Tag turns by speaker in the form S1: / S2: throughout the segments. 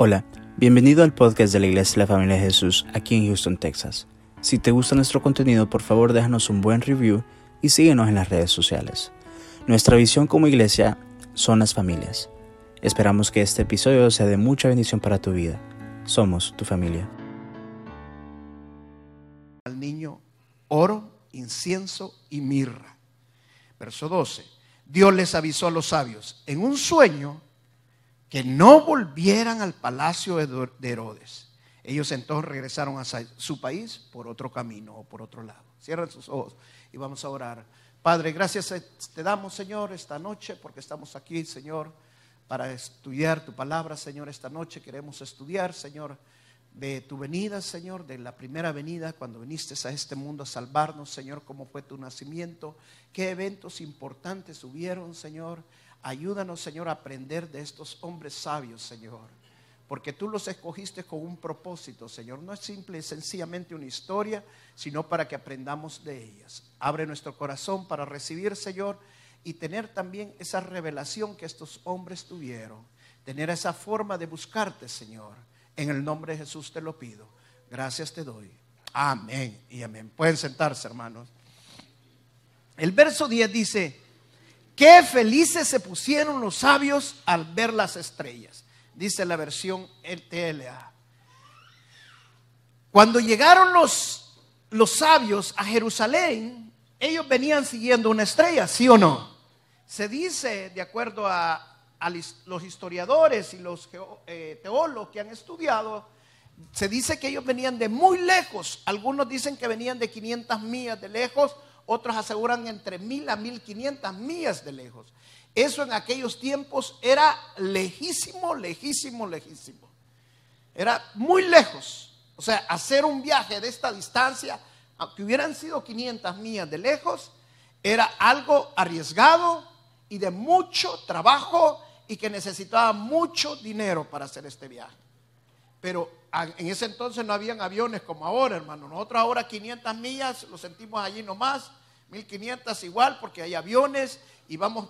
S1: Hola, bienvenido al podcast de la Iglesia de la Familia de Jesús aquí en Houston, Texas. Si te gusta nuestro contenido, por favor déjanos un buen review y síguenos en las redes sociales. Nuestra visión como iglesia son las familias. Esperamos que este episodio sea de mucha bendición para tu vida. Somos tu familia.
S2: Al niño oro, incienso y mirra. Verso 12. Dios les avisó a los sabios en un sueño que no volvieran al palacio de Herodes. Ellos entonces regresaron a su país por otro camino o por otro lado. Cierren sus ojos y vamos a orar. Padre, gracias te damos, Señor, esta noche, porque estamos aquí, Señor, para estudiar tu palabra, Señor. Esta noche queremos estudiar, Señor, de tu venida, Señor, de la primera venida, cuando viniste a este mundo a salvarnos, Señor, cómo fue tu nacimiento, qué eventos importantes hubieron, Señor Ayúdanos, Señor, a aprender de estos hombres sabios, Señor. Porque tú los escogiste con un propósito, Señor. No es simple y sencillamente una historia, sino para que aprendamos de ellas. Abre nuestro corazón para recibir, Señor, y tener también esa revelación que estos hombres tuvieron. Tener esa forma de buscarte, Señor. En el nombre de Jesús te lo pido. Gracias te doy. Amén y amén. Pueden sentarse, hermanos. El verso 10 dice, Qué felices se pusieron los sabios al ver las estrellas, dice la versión LTLA. Cuando llegaron los, los sabios a Jerusalén, ellos venían siguiendo una estrella, ¿sí o no? Se dice, de acuerdo a, los historiadores y los eh, teólogos que han estudiado, se dice que ellos venían de muy lejos. Algunos dicen que venían de 500 millas de lejos, otros aseguran entre mil a mil quinientas millas de lejos. Eso en aquellos tiempos era lejísimo, lejísimo, lejísimo. Era muy lejos. O sea, hacer un viaje de esta distancia, aunque hubieran sido 500 millas de lejos, era algo arriesgado y de mucho trabajo y que necesitaba mucho dinero para hacer este viaje. Pero en ese entonces no habían aviones como ahora, hermano. Nosotros ahora 500 millas lo sentimos allí nomás 1500 igual porque hay aviones y vamos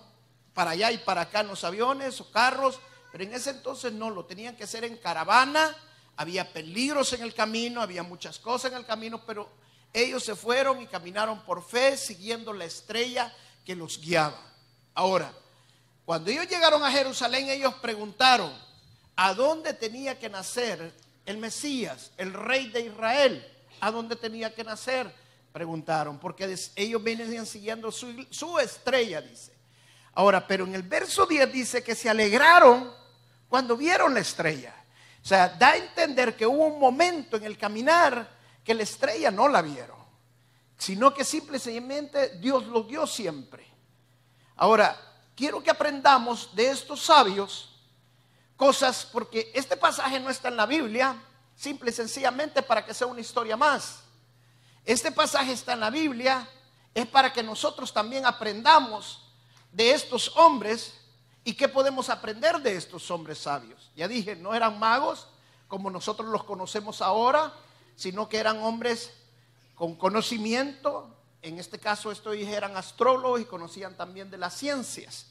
S2: para allá y para acá en los aviones o carros, pero en ese entonces no, lo tenían que hacer en caravana, había peligros en el camino, había muchas cosas en el camino, pero ellos se fueron y caminaron por fe siguiendo la estrella que los guiaba. Ahora, cuando ellos llegaron a Jerusalén, ellos preguntaron, ¿a dónde tenía que nacer el Mesías, el rey de Israel? ¿A dónde tenía que nacer? Preguntaron, porque ellos venían siguiendo su, estrella, dice. Ahora, pero en el verso 10 dice que se alegraron cuando vieron la estrella. O sea, da a entender que hubo un momento en el caminar que la estrella no la vieron, sino que simplemente Dios lo dio siempre. Ahora, quiero que aprendamos de estos sabios cosas, porque este pasaje no está en la Biblia, simple y sencillamente para que sea una historia más. Este pasaje está en la Biblia, es para que nosotros también aprendamos de estos hombres y qué podemos aprender de estos hombres sabios. Ya dije, no eran magos como nosotros los conocemos ahora, sino que eran hombres con conocimiento. En este caso, estos eran astrólogos y conocían también de las ciencias.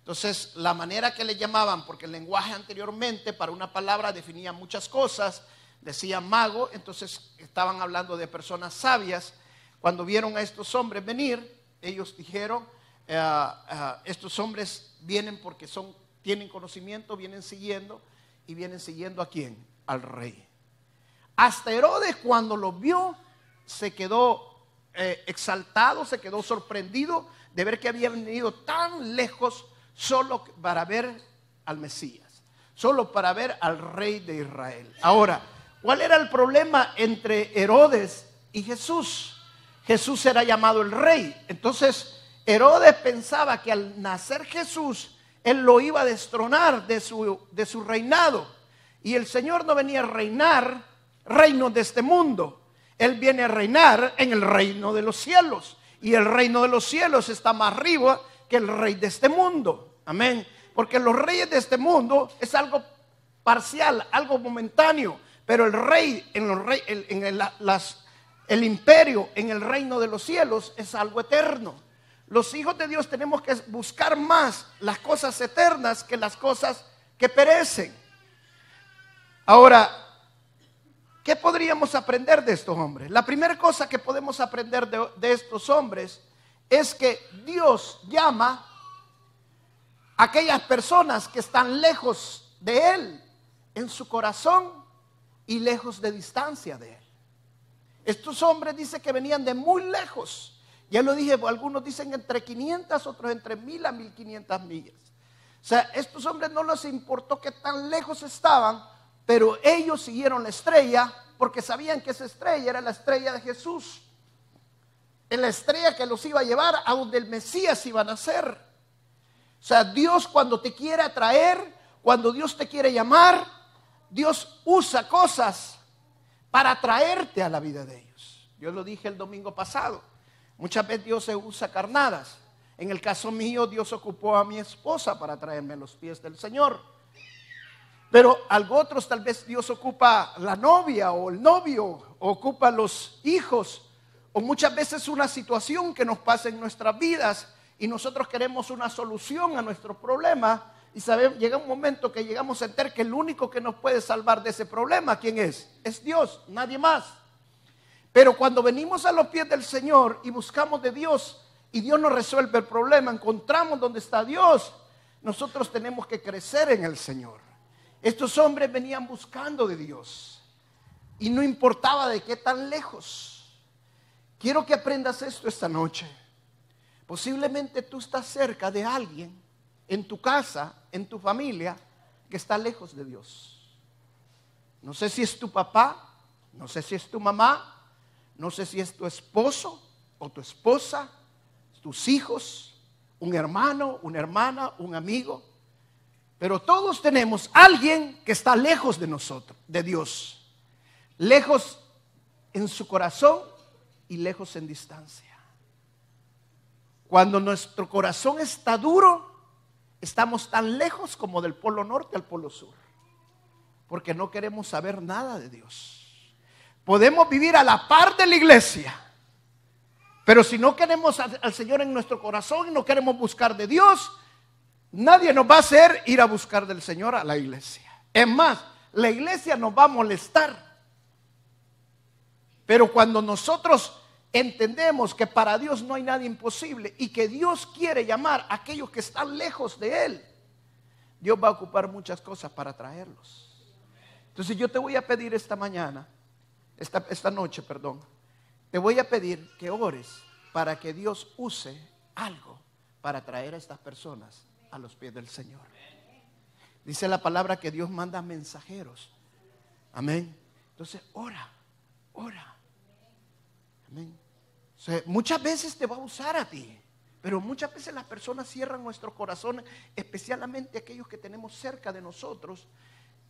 S2: Entonces, la manera que le llamaban, porque el lenguaje anteriormente para una palabra definía muchas cosas, decía mago, entonces estaban hablando de personas sabias. Cuando vieron a estos hombres venir, ellos dijeron, eh, eh, estos hombres vienen porque son, tienen conocimiento, vienen siguiendo y vienen siguiendo a quién? Al rey. Hasta Herodes cuando los vio se quedó eh, exaltado, se quedó sorprendido de ver que habían venido tan lejos solo para ver al Mesías, solo para ver al rey de Israel. Ahora, ¿Cuál era el problema entre Herodes y Jesús? Jesús era llamado el rey. Entonces, Herodes pensaba que al nacer Jesús, él lo iba a destronar de su, de su reinado. Y el Señor no venía a reinar reinos de este mundo. Él viene a reinar en el reino de los cielos. Y el reino de los cielos está más arriba que el rey de este mundo. Amén. Porque los reyes de este mundo es algo parcial, algo momentáneo. Pero el rey, en, los en el, imperio, en el reino de los cielos, es algo eterno. Los hijos de Dios tenemos que buscar más las cosas eternas que las cosas que perecen. Ahora, ¿qué podríamos aprender de estos hombres? La primera cosa que podemos aprender de, de estos hombres es que Dios llama a aquellas personas que están lejos de Él en su corazón y lejos de distancia de Él. Estos hombres dice que venían de muy lejos. Ya lo dije, algunos dicen entre 500, otros entre 1000 a 1500 millas. O sea, estos hombres no les importó que tan lejos estaban, pero ellos siguieron la estrella porque sabían que esa estrella era la estrella de Jesús. Es la estrella que los iba a llevar a donde el Mesías iba a nacer. O sea, Dios cuando te quiere atraer, cuando Dios te quiere llamar, Dios usa cosas para atraerte a la vida de ellos. Yo lo dije el domingo pasado. Muchas veces Dios se usa carnadas. En el caso mío, Dios ocupó a mi esposa para traerme a los pies del Señor. Pero algo otros tal vez Dios ocupa la novia o el novio, o ocupa los hijos, o muchas veces una situación que nos pasa en nuestras vidas y nosotros queremos una solución a nuestro problema y sabemos, llega un momento que llegamos a entender que el único que nos puede salvar de ese problema, ¿quién es? Es Dios, nadie más. Pero cuando venimos a los pies del Señor y buscamos de Dios y Dios nos resuelve el problema, encontramos donde está Dios, nosotros tenemos que crecer en el Señor. Estos hombres venían buscando de Dios y no importaba de qué tan lejos. Quiero que aprendas esto esta noche. Posiblemente tú estás cerca de alguien en tu casa, en tu familia, que está lejos de Dios. No sé si es tu papá, no sé si es tu mamá, no sé si es tu esposo o tu esposa, tus hijos, un hermano, una hermana, un amigo. Pero todos tenemos alguien que está lejos de nosotros, de Dios. Lejos en su corazón y lejos en distancia. Cuando nuestro corazón está duro, estamos tan lejos como del polo norte al polo sur, porque no queremos saber nada de Dios. Podemos vivir a la par de la iglesia, pero si no queremos al, Señor en nuestro corazón y no queremos buscar de Dios, nadie nos va a hacer ir a buscar del Señor a la iglesia. Es más, la iglesia nos va a molestar. Pero cuando nosotros entendemos que para Dios no hay nada imposible y que Dios quiere llamar a aquellos que están lejos de Él, Dios va a ocupar muchas cosas para traerlos. Entonces yo te voy a pedir esta mañana, esta, esta noche, perdón, te voy a pedir que ores para que Dios use algo para traer a estas personas a los pies del Señor. Dice la palabra que Dios manda mensajeros. Amén. Entonces, ora, ora. Amén muchas veces te va a usar a ti, pero muchas veces las personas cierran nuestro corazón, especialmente aquellos que tenemos cerca de nosotros.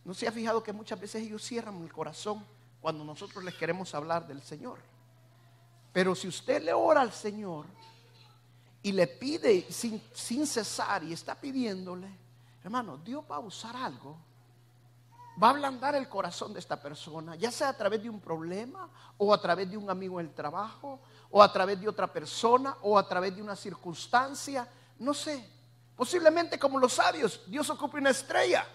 S2: ¿No se ha fijado que muchas veces ellos cierran el corazón cuando nosotros les queremos hablar del Señor? Pero si usted le ora al Señor y le pide sin, sin cesar y está pidiéndole, hermano, Dios va a usar algo va a ablandar el corazón de esta persona, ya sea a través de un problema o a través de un amigo en el trabajo o a través de otra persona o a través de una circunstancia, no sé. Posiblemente como los sabios, Dios ocupa una estrella.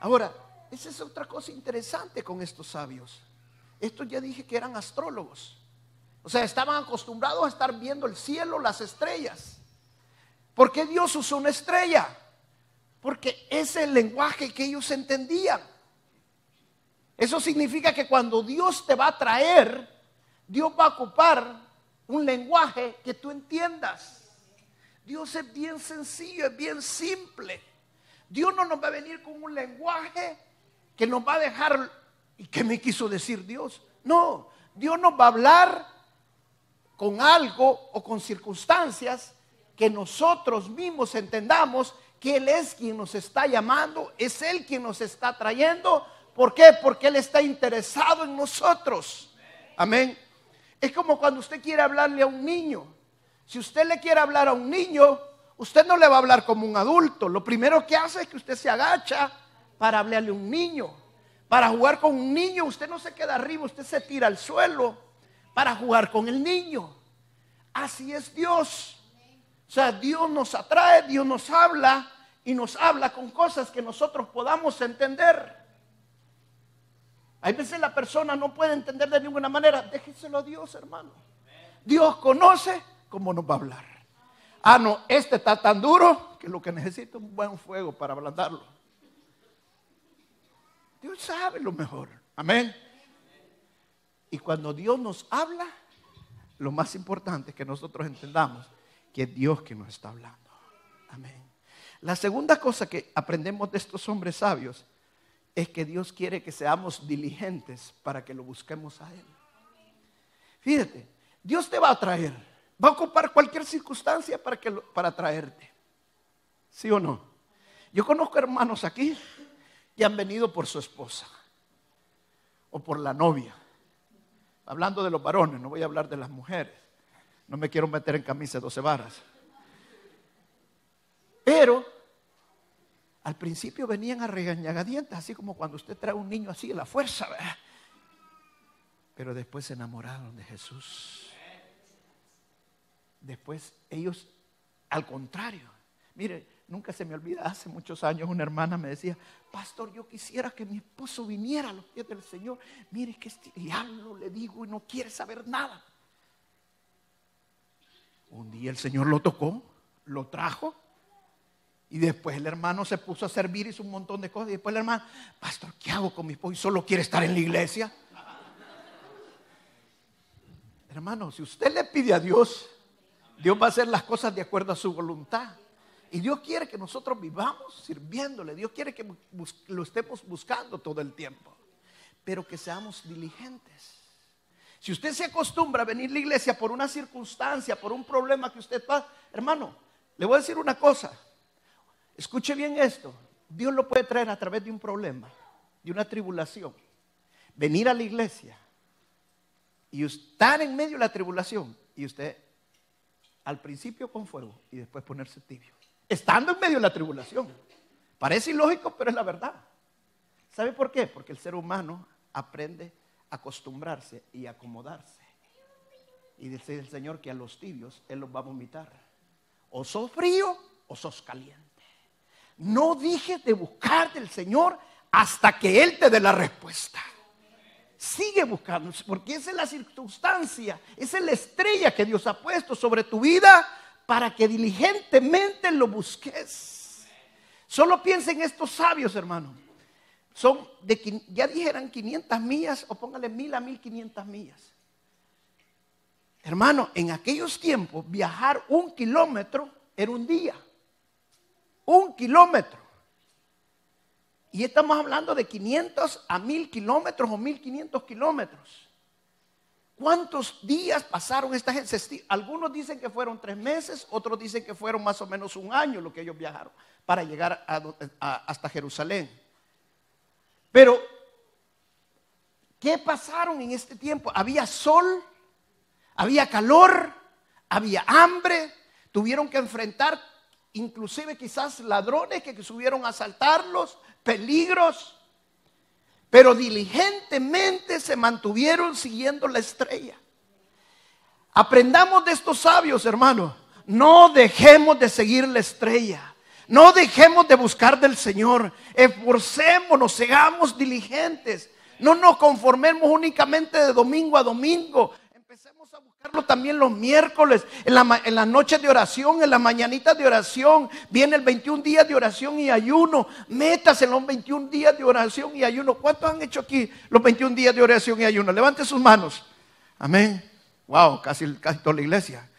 S2: Ahora, esa es otra cosa interesante con estos sabios. Estos ya dije que eran astrólogos. O sea, estaban acostumbrados a estar viendo el cielo, las estrellas. ¿Por qué Dios usó una estrella? Porque es el lenguaje que ellos entendían. Eso significa que cuando Dios te va a traer, Dios va a ocupar un lenguaje que tú entiendas. Dios es bien sencillo, es bien simple. Dios no nos va a venir con un lenguaje que nos va a dejar, ¿y qué me quiso decir Dios? No, Dios nos va a hablar con algo o con circunstancias que nosotros mismos entendamos que Él es quien nos está llamando, es Él quien nos está trayendo. ¿Por qué? Porque Él está interesado en nosotros. Amén. Es como cuando usted quiere hablarle a un niño. Si usted le quiere hablar a un niño, usted no le va a hablar como un adulto. Lo primero que hace es que usted se agacha para hablarle a un niño. Para jugar con un niño, usted no se queda arriba, usted se tira al suelo para jugar con el niño. Así es Dios. O sea, Dios nos atrae, Dios nos habla y nos habla con cosas que nosotros podamos entender. Hay veces la persona no puede entender de ninguna manera. Déjenselo a Dios, hermano. Dios conoce cómo nos va a hablar. Ah, no, este está tan duro que lo que necesita es un buen fuego para ablandarlo. Dios sabe lo mejor. Amén. Y cuando Dios nos habla, lo más importante es que nosotros entendamos que es Dios que nos está hablando. Amén. La segunda cosa que aprendemos de estos hombres sabios es que Dios quiere que seamos diligentes para que lo busquemos a Él. Fíjate, Dios te va a traer, va a ocupar cualquier circunstancia para, que, para traerte. ¿Sí o no? Yo conozco hermanos aquí que han venido por su esposa o por la novia. Hablando de los varones, no voy a hablar de las mujeres. No me quiero meter en camisa de 12 varas. Pero al principio venían a regañagadientes, así como cuando usted trae un niño así a la fuerza. Pero después se enamoraron de Jesús. Después ellos, al contrario, mire, nunca se me olvida, hace muchos años una hermana me decía, pastor, yo quisiera que mi esposo viniera a los pies del Señor. Mire que este diablo le digo y no quiere saber nada. Un día el Señor lo tocó, lo trajo y después el hermano se puso a servir, hizo un montón de cosas. Y después el hermano, pastor, ¿qué hago con mi esposo? Solo quiere estar en la iglesia. Hermano, si usted le pide a Dios, Dios va a hacer las cosas de acuerdo a su voluntad. Y Dios quiere que nosotros vivamos sirviéndole. Dios quiere que lo estemos buscando todo el tiempo. Pero que seamos diligentes. Si usted se acostumbra a venir a la iglesia por una circunstancia, por un problema que usted pasa, hermano, le voy a decir una cosa. Escuche bien esto. Dios lo puede traer a través de un problema, de una tribulación. Venir a la iglesia y estar en medio de la tribulación y usted al principio con fuego y después ponerse tibio. Estando en medio de la tribulación. Parece ilógico, pero es la verdad. ¿Sabe por qué? Porque el ser humano aprende acostumbrarse y acomodarse. Y dice el Señor que a los tibios Él los va a vomitar. O sos frío o sos caliente. No dije de buscar del Señor hasta que Él te dé la respuesta. Sigue buscando, porque esa es la circunstancia, esa es la estrella que Dios ha puesto sobre tu vida para que diligentemente lo busques. Solo piensa en estos sabios, hermano. Son de, ya dijeran 500 millas o póngale mil a 1500 millas. Hermano, en aquellos tiempos viajar un kilómetro era un día un kilómetro. Y estamos hablando de 500 a 1000 kilómetros o 1500 kilómetros. ¿Cuántos días pasaron esta gente? Algunos dicen que fueron tres meses, otros dicen que fueron más o menos un año lo que ellos viajaron para llegar hasta Jerusalén. Pero, ¿qué pasaron en este tiempo? Había sol, había calor, había hambre, tuvieron que enfrentar inclusive quizás ladrones que subieron a asaltarlos, peligros, pero diligentemente se mantuvieron siguiendo la estrella. Aprendamos de estos sabios, hermanos. No dejemos de seguir la estrella. No dejemos de buscar del Señor. Esforcémonos, seamos diligentes. No nos conformemos únicamente de domingo a domingo también los miércoles, en la, en las noches de oración, en las mañanitas de oración. Viene el 21 días de oración y ayuno. Métase en los 21 días de oración y ayuno. ¿Cuántos han hecho aquí los 21 días de oración y ayuno? Levante sus manos. Amén. Wow, casi, casi toda la iglesia.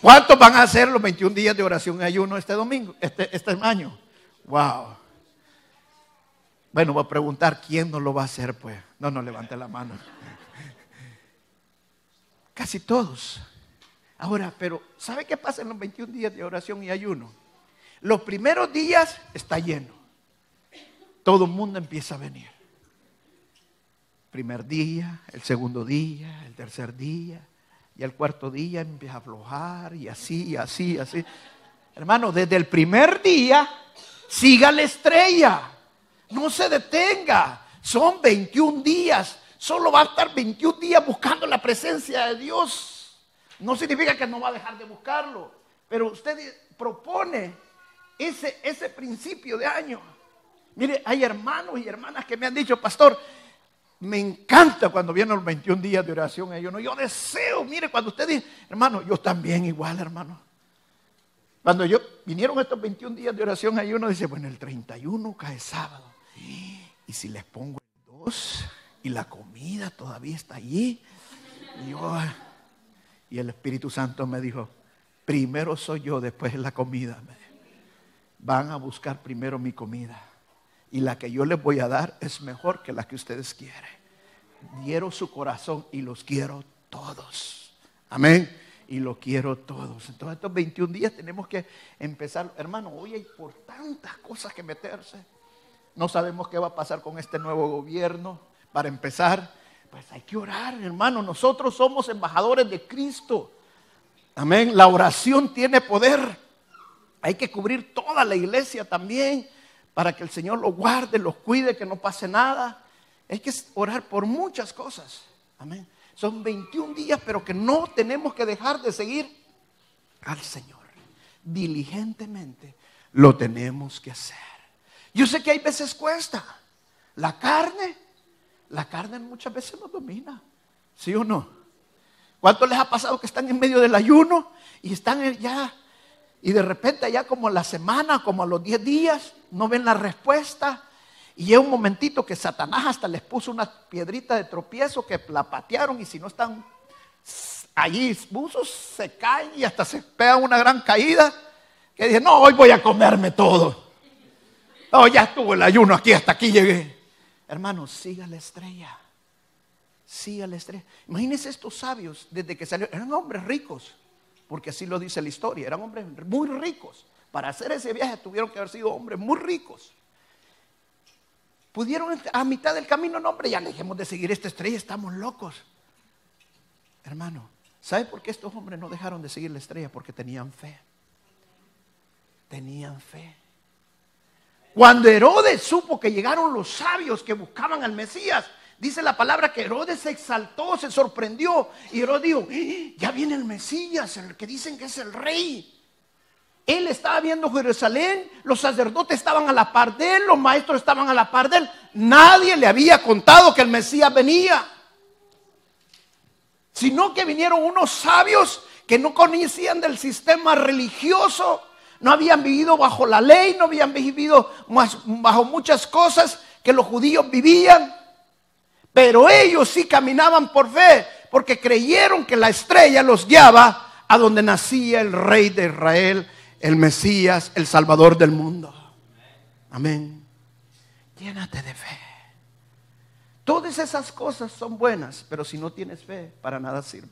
S2: ¿Cuántos van a hacer los 21 días de oración y ayuno este domingo, este, este año? Wow. Bueno, voy a preguntar quién no lo va a hacer, pues. No, no levante la mano. Casi todos. Ahora, pero ¿sabe qué pasa en los 21 días de oración y ayuno? Los primeros días está lleno. Todo el mundo empieza a venir. Primer día, el segundo día, el tercer día, y el cuarto día empieza a aflojar, y así, y así, y así. Hermano, desde el primer día, siga la estrella. No se detenga. Son 21 días solo va a estar 21 días buscando la presencia de Dios. No significa que no va a dejar de buscarlo, pero usted propone ese, ese principio de año. Mire, hay hermanos y hermanas que me han dicho, pastor, me encanta cuando vienen los 21 días de oración. Yo, no, yo deseo, mire, cuando usted dice, hermano, yo también igual, hermano. Cuando yo vinieron estos 21 días de oración, ahí uno dice, bueno, el 31 cae sábado. Y si les pongo el 2 y la comida todavía está allí. Y, y el Espíritu Santo me dijo, primero soy yo, después la comida. Van a buscar primero mi comida y la que yo les voy a dar es mejor que la que ustedes quieren. Dieron su corazón y los quiero todos. Amén. Y lo quiero todos. Entonces estos 21 días tenemos que empezar. Hermano, hoy hay por tantas cosas que meterse. No sabemos qué va a pasar con este nuevo gobierno. Para empezar, pues hay que orar, hermano. Nosotros somos embajadores de Cristo. Amén. La oración tiene poder. Hay que cubrir toda la iglesia también para que el Señor los guarde, los cuide, que no pase nada. Hay que orar por muchas cosas. Amén. Son 21 días, pero que no tenemos que dejar de seguir al Señor. Diligentemente lo tenemos que hacer. Yo sé que hay veces cuesta. La carne, la carne muchas veces nos domina. ¿Sí o no? ¿Cuánto les ha pasado que están en medio del ayuno y están ya y de repente ya como a la semana, como a los 10 días, no ven la respuesta. Y es un momentito que Satanás hasta les puso una piedrita de tropiezo que la patearon y si no están allí buzos se caen y hasta se pegan una gran caída. Que dicen, no, hoy voy a comerme todo. No, ya estuvo el ayuno aquí, hasta aquí llegué. Hermano, siga la estrella. Siga la estrella. Imagínense estos sabios, desde que salieron, eran hombres ricos porque así lo dice la historia. Eran hombres muy ricos. Para hacer ese viaje tuvieron que haber sido hombres muy ricos. Pudieron a mitad del camino, no, hombre, ya dejemos de seguir esta estrella, estamos locos. Hermano, ¿sabe por qué estos hombres no dejaron de seguir la estrella? Porque tenían fe. Tenían fe. Cuando Herodes supo que llegaron los sabios que buscaban al Mesías, Dice la palabra que Herodes se exaltó, se sorprendió. Y Herodes dijo, ¡Eh! ya viene el Mesías, el que dicen que es el rey. Él estaba viendo Jerusalén, los sacerdotes estaban a la par de él, los maestros estaban a la par de él. Nadie le había contado que el Mesías venía. Sino que vinieron unos sabios que no conocían del sistema religioso, no habían vivido bajo la ley, no habían vivido bajo muchas cosas que los judíos vivían. Pero ellos sí caminaban por fe, porque creyeron que la estrella los guiaba a donde nacía el rey de Israel, el Mesías, el Salvador del mundo. Amén. Llénate de fe. Todas esas cosas son buenas, pero si no tienes fe, para nada sirve.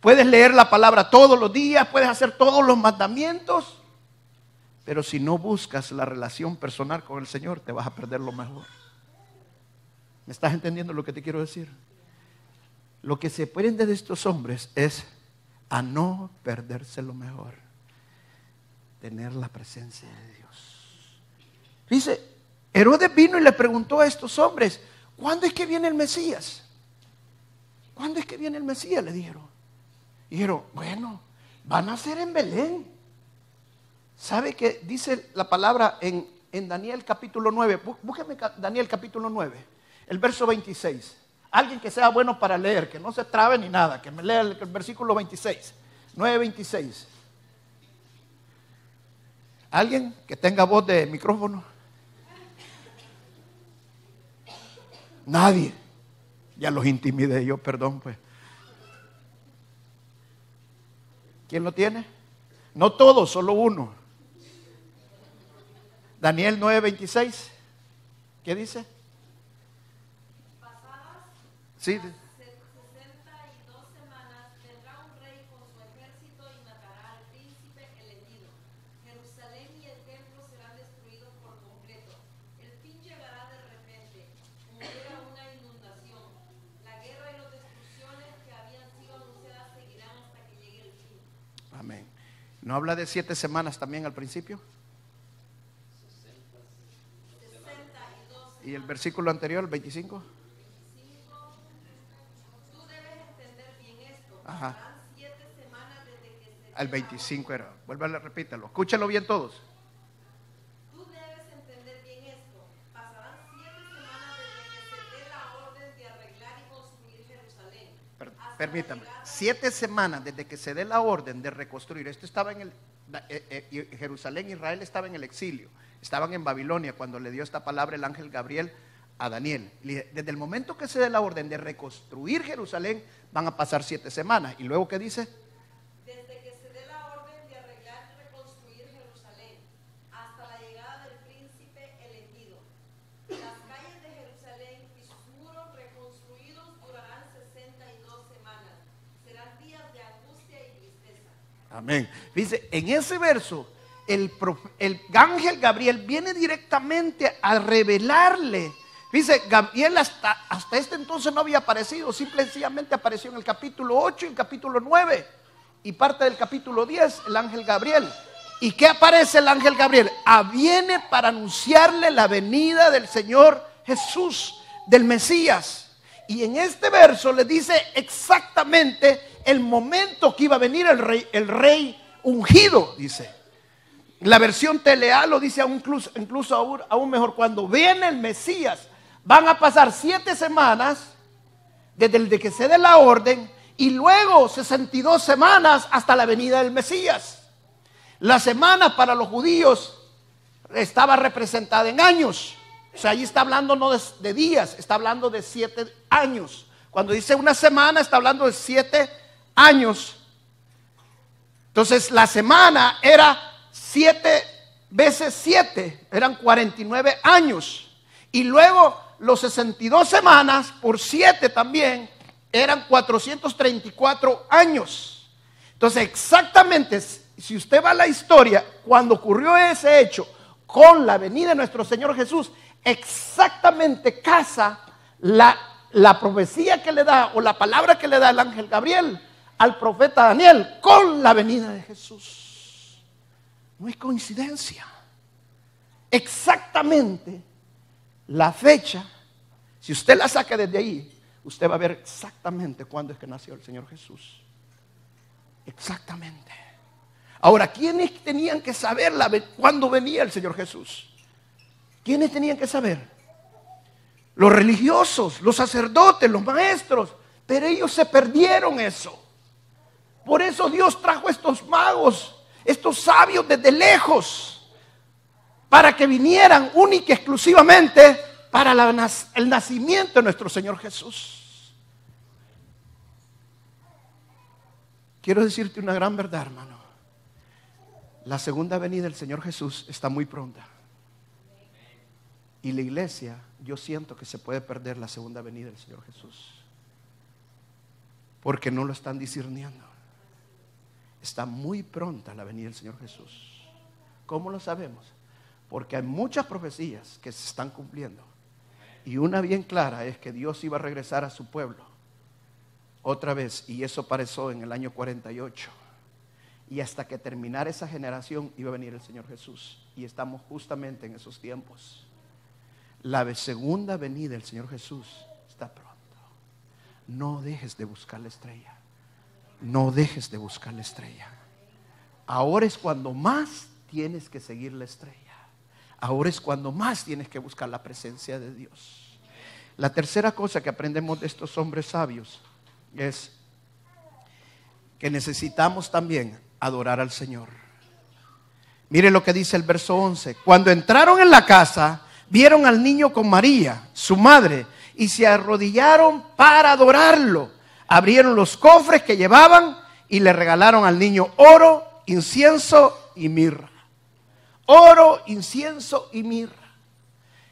S2: Puedes leer la palabra todos los días, puedes hacer todos los mandamientos, pero si no buscas la relación personal con el Señor, te vas a perder lo mejor. ¿Me estás entendiendo lo que te quiero decir? Lo que se prende de estos hombres es a no perderse lo mejor. Tener la presencia de Dios. Dice, Herodes vino y le preguntó a estos hombres, ¿cuándo es que viene el Mesías? ¿Cuándo es que viene el Mesías? Le dijeron. Y dijeron, bueno, van a ser en Belén. ¿Sabe que dice la palabra en, en Daniel capítulo 9? Búsqueme Daniel capítulo 9 el verso 26. Alguien que sea bueno para leer, que no se trabe ni nada, que me lea el, versículo 26, 9.26. Alguien que tenga voz de micrófono. Nadie. Ya los intimidé yo, perdón, pues. ¿Quién lo tiene? No todos, solo uno. Daniel 9:26. ¿Qué dice? Sí. 62
S3: semanas vendrá un rey con su ejército y matará al príncipe elegido. Jerusalén y el templo serán destruidos por completo. El fin llegará de repente, como era una inundación. La guerra y las destrucciones que habían sido anunciadas seguirán hasta que llegue el fin.
S2: Amén. ¿No habla de siete semanas también al principio? 62. ¿Y el versículo anterior, el 25? Ajá. Al 25 era. Vuélvale, repítalo. Escúchalo bien todos. Permítame, siete semanas desde que se dé la orden de reconstruir. Esto estaba en el, eh, eh, Jerusalén, Israel estaba en el exilio, estaban en Babilonia cuando le dio esta palabra el ángel Gabriel a Daniel. Desde el momento que se dé la orden de reconstruir Jerusalén, van a pasar siete semanas. ¿Y luego qué dice?
S3: Desde que se dé la orden de arreglar y reconstruir Jerusalén hasta la llegada del príncipe elegido. Las calles de Jerusalén y sus muros reconstruidos durarán 62 semanas. Serán días de angustia y tristeza.
S2: Amén. Dice, en ese verso, el, el ángel Gabriel viene directamente a revelarle Dice, Gabriel hasta, hasta este entonces no había aparecido, simplemente apareció en el capítulo 8 y el capítulo 9 y parte del capítulo 10, el ángel Gabriel. ¿Y qué aparece el ángel Gabriel? Ah, viene para anunciarle la venida del Señor Jesús, del Mesías. Y en este verso le dice exactamente el momento que iba a venir el rey, el rey ungido, dice. La versión telea lo dice incluso, aún, mejor, cuando viene el Mesías Van a pasar siete semanas desde el de que se dé la orden y luego 62 semanas hasta la venida del Mesías. La semana para los judíos estaba representada en años. O sea, ahí está hablando no de, días, está hablando de siete años. Cuando dice una semana, está hablando de siete años. Entonces, la semana era siete veces siete, eran 49 años. Y luego los 62 semanas por 7 también eran 434 años. Entonces, exactamente, si usted va a la historia, cuando ocurrió ese hecho con la venida de nuestro Señor Jesús, exactamente casa la, la profecía que le da o la palabra que le da el ángel Gabriel al profeta Daniel con la venida de Jesús. No hay coincidencia. Exactamente la fecha, si usted la saca desde ahí, usted va a ver exactamente cuándo es que nació el Señor Jesús. Exactamente. Ahora, ¿quiénes tenían que saber cuándo venía el Señor Jesús? ¿Quiénes tenían que saber? Los religiosos, los sacerdotes, los maestros. Pero ellos se perdieron eso. Por eso Dios trajo estos magos, estos sabios desde lejos para que vinieran única y exclusivamente para el nacimiento de nuestro Señor Jesús. Quiero decirte una gran verdad, hermano. La segunda venida del Señor Jesús está muy pronta. Y la iglesia, yo siento que se puede perder la segunda venida del Señor Jesús. Porque no lo están discerniendo. Está muy pronta la venida del Señor Jesús. ¿Cómo lo sabemos? Porque hay muchas profecías que se están cumpliendo. Y una bien clara es que Dios iba a regresar a su pueblo otra vez. Y eso pareció en el año 48. Y hasta que terminara esa generación iba a venir el Señor Jesús. Y estamos justamente en esos tiempos. La segunda venida del Señor Jesús está pronto. No dejes de buscar la estrella. No dejes de buscar la estrella. Ahora es cuando más tienes que seguir la estrella ahora es cuando más tienes que buscar la presencia de Dios. La tercera cosa que aprendemos de estos hombres sabios es que necesitamos también adorar al Señor. Mire lo que dice el verso 11. Cuando entraron en la casa, vieron al niño con María, su madre, y se arrodillaron para adorarlo. Abrieron los cofres que llevaban y le regalaron al niño oro, incienso y mirra oro, incienso y mirra.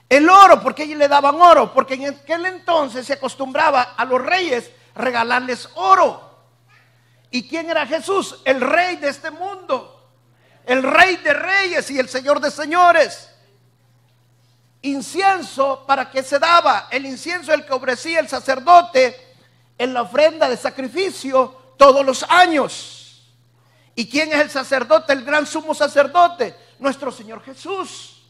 S2: El oro, ¿por qué ellos le daban oro? Porque en aquel entonces se acostumbraba a los reyes regalarles oro. ¿Y quién era Jesús? El rey de este mundo. El rey de reyes y el señor de señores. Incienso, ¿para qué se daba? El incienso el que ofrecía el sacerdote en la ofrenda de sacrificio todos los años. ¿Y quién es el sacerdote? El gran sumo sacerdote nuestro Señor Jesús.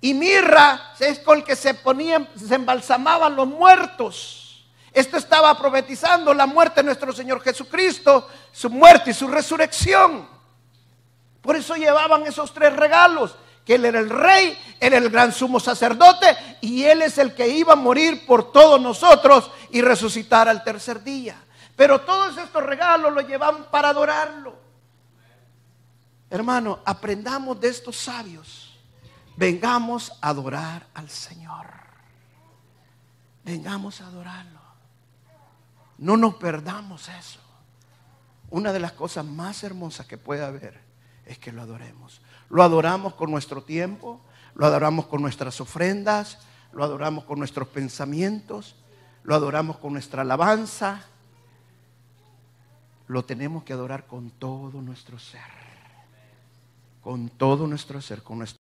S2: Y mirra es con el que se ponían, se embalsamaban los muertos. Esto estaba profetizando la muerte de nuestro Señor Jesucristo, su muerte y su resurrección. Por eso llevaban esos tres regalos, que Él era el rey, era el gran sumo sacerdote y Él es el que iba a morir por todos nosotros y resucitar al tercer día. Pero todos estos regalos los llevan para adorarlo. Hermano, aprendamos de estos sabios. Vengamos a adorar al Señor. Vengamos a adorarlo. No nos perdamos eso. Una de las cosas más hermosas que puede haber es que lo adoremos. Lo adoramos con nuestro tiempo, lo adoramos con nuestras ofrendas, lo adoramos con nuestros pensamientos, lo adoramos con nuestra alabanza. Lo tenemos que adorar con todo nuestro ser. Con todo nuestro ser, con nuestro